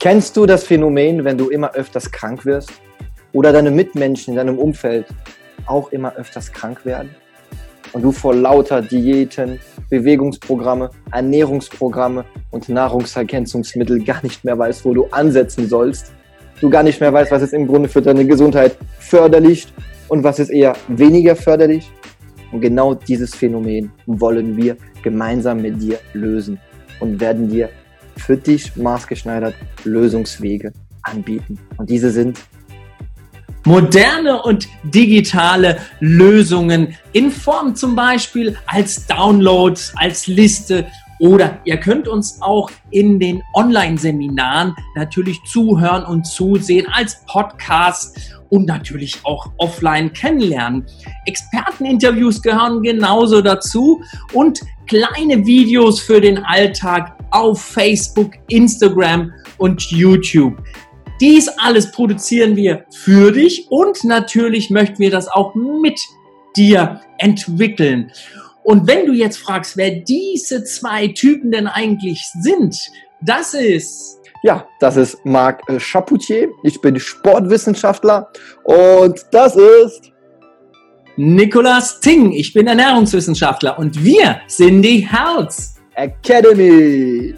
Kennst du das Phänomen, wenn du immer öfters krank wirst? Oder deine Mitmenschen in deinem Umfeld auch immer öfters krank werden? Und du vor lauter Diäten, Bewegungsprogramme, Ernährungsprogramme und Nahrungsergänzungsmittel gar nicht mehr weißt, wo du ansetzen sollst? Du gar nicht mehr weißt, was ist im Grunde für deine Gesundheit förderlich und was ist eher weniger förderlich? Und genau dieses Phänomen wollen wir gemeinsam mit dir lösen und werden dir für dich maßgeschneidert Lösungswege anbieten. Und diese sind moderne und digitale Lösungen in Form zum Beispiel als Downloads, als Liste oder ihr könnt uns auch in den Online-Seminaren natürlich zuhören und zusehen als Podcast und natürlich auch offline kennenlernen. Experteninterviews gehören genauso dazu und kleine Videos für den Alltag auf Facebook, Instagram und YouTube. Dies alles produzieren wir für dich und natürlich möchten wir das auch mit dir entwickeln. Und wenn du jetzt fragst, wer diese zwei Typen denn eigentlich sind, das ist ja, das ist Marc Chapoutier. Ich bin Sportwissenschaftler und das ist Nicolas Ting. Ich bin Ernährungswissenschaftler und wir sind die Herz Academy.